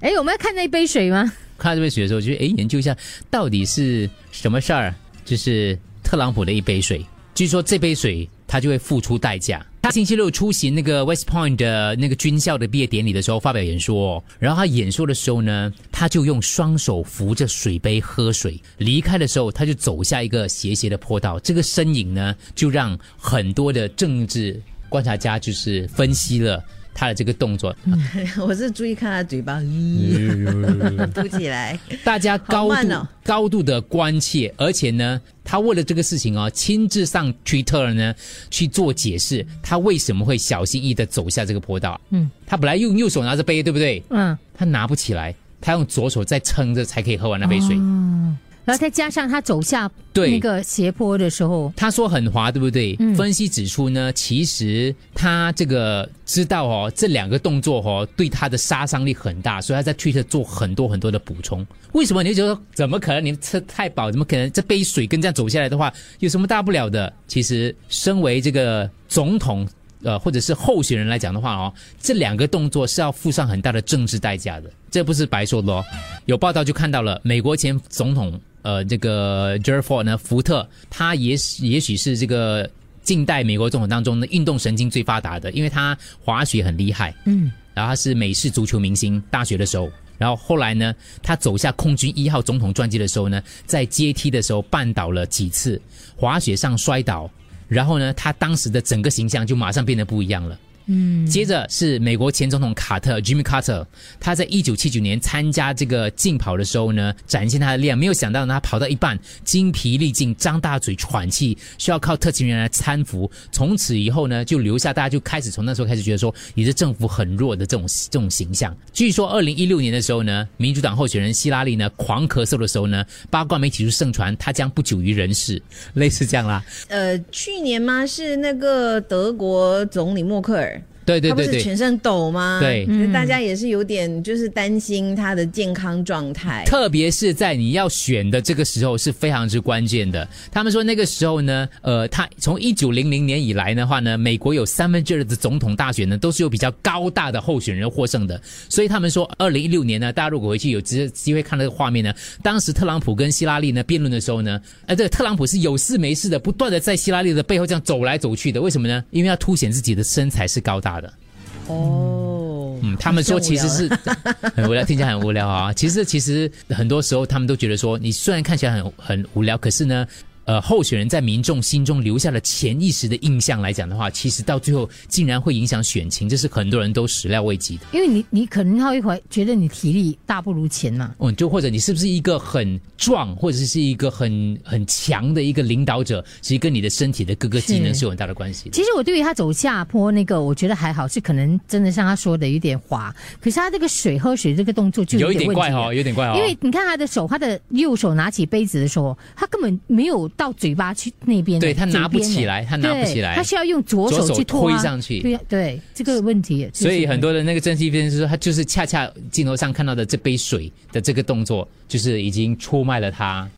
哎，我们要看那杯水吗？看到这杯水的时候，就哎研究一下到底是什么事儿。就是特朗普的一杯水，据说这杯水他就会付出代价。他星期六出席那个 West Point 的那个军校的毕业典礼的时候发表演说，然后他演说的时候呢，他就用双手扶着水杯喝水。离开的时候，他就走下一个斜斜的坡道。这个身影呢，就让很多的政治观察家就是分析了。他的这个动作，我是注意看他嘴巴 嘟起来，大家高度高度的关切，而且呢，他为了这个事情哦，亲自上 Twitter 呢去做解释，他为什么会小心翼翼的走下这个坡道？嗯，他本来用右手拿着杯，对不对？嗯，他拿不起来，他用左手在撑着才可以喝完那杯水。然后再加上他走下那个斜坡的时候，他说很滑，对不对？分析指出呢，其实他这个知道哦，这两个动作哦，对他的杀伤力很大，所以他在 Twitter 做很多很多的补充。为什么？你就觉得怎么可能？你吃太饱，怎么可能？这杯水跟这样走下来的话，有什么大不了的？其实，身为这个总统。呃，或者是候选人来讲的话哦，这两个动作是要付上很大的政治代价的，这不是白说的哦。有报道就看到了，美国前总统呃，这个 Gerald Ford 呢，福特，他也也许是这个近代美国总统当中的运动神经最发达的，因为他滑雪很厉害，嗯，然后他是美式足球明星，大学的时候，然后后来呢，他走下空军一号总统专机的时候呢，在阶梯的时候绊倒了几次，滑雪上摔倒。然后呢，他当时的整个形象就马上变得不一样了。嗯，接着是美国前总统卡特 Jimmy Carter，他在一九七九年参加这个竞跑的时候呢，展现他的力量，没有想到他跑到一半精疲力尽，张大嘴喘气，需要靠特勤人员来搀扶。从此以后呢，就留下大家就开始从那时候开始觉得说，你的政府很弱的这种 这种形象。据说二零一六年的时候呢，民主党候选人希拉里呢狂咳嗽的时候呢，八卦媒体就盛传他将不久于人世，类似这样啦。呃，去年吗？是那个德国总理默克尔。对对对对，全身抖吗？对，大家也是有点就是担心他的健康状态，特别是在你要选的这个时候是非常之关键的。他们说那个时候呢，呃，他从一九零零年以来的话呢，美国有三分之二的总统大选呢都是有比较高大的候选人获胜的，所以他们说二零一六年呢，大家如果回去有机机会看那个画面呢，当时特朗普跟希拉里呢辩论的时候呢，呃，这个特朗普是有事没事的，不断的在希拉里的背后这样走来走去的，为什么呢？因为要凸显自己的身材是高大。哦，嗯，他们说其实是 很无聊，听起来很无聊啊。其实，其实很多时候他们都觉得说，你虽然看起来很很无聊，可是呢。呃，候选人在民众心中留下了潜意识的印象来讲的话，其实到最后竟然会影响选情，这是很多人都始料未及的。因为你，你可能他一会觉得你体力大不如前嘛。嗯，就或者你是不是一个很壮，或者是一个很很强的一个领导者，其实跟你的身体的各个机能是有很大的关系。其实我对于他走下坡那个，我觉得还好，是可能真的像他说的有点滑。可是他这个水喝水这个动作就有一点怪哦，有点怪哦。因为你看他的手，他的右手拿起杯子的时候，他根本没有。到嘴巴去那边，对他拿不起来，他拿不起来，他需要用左手去推上去。对对，这个问题。所以很多的那个正气片是说，他就是恰恰镜头上看到的这杯水的这个动作，就是已经出卖了他。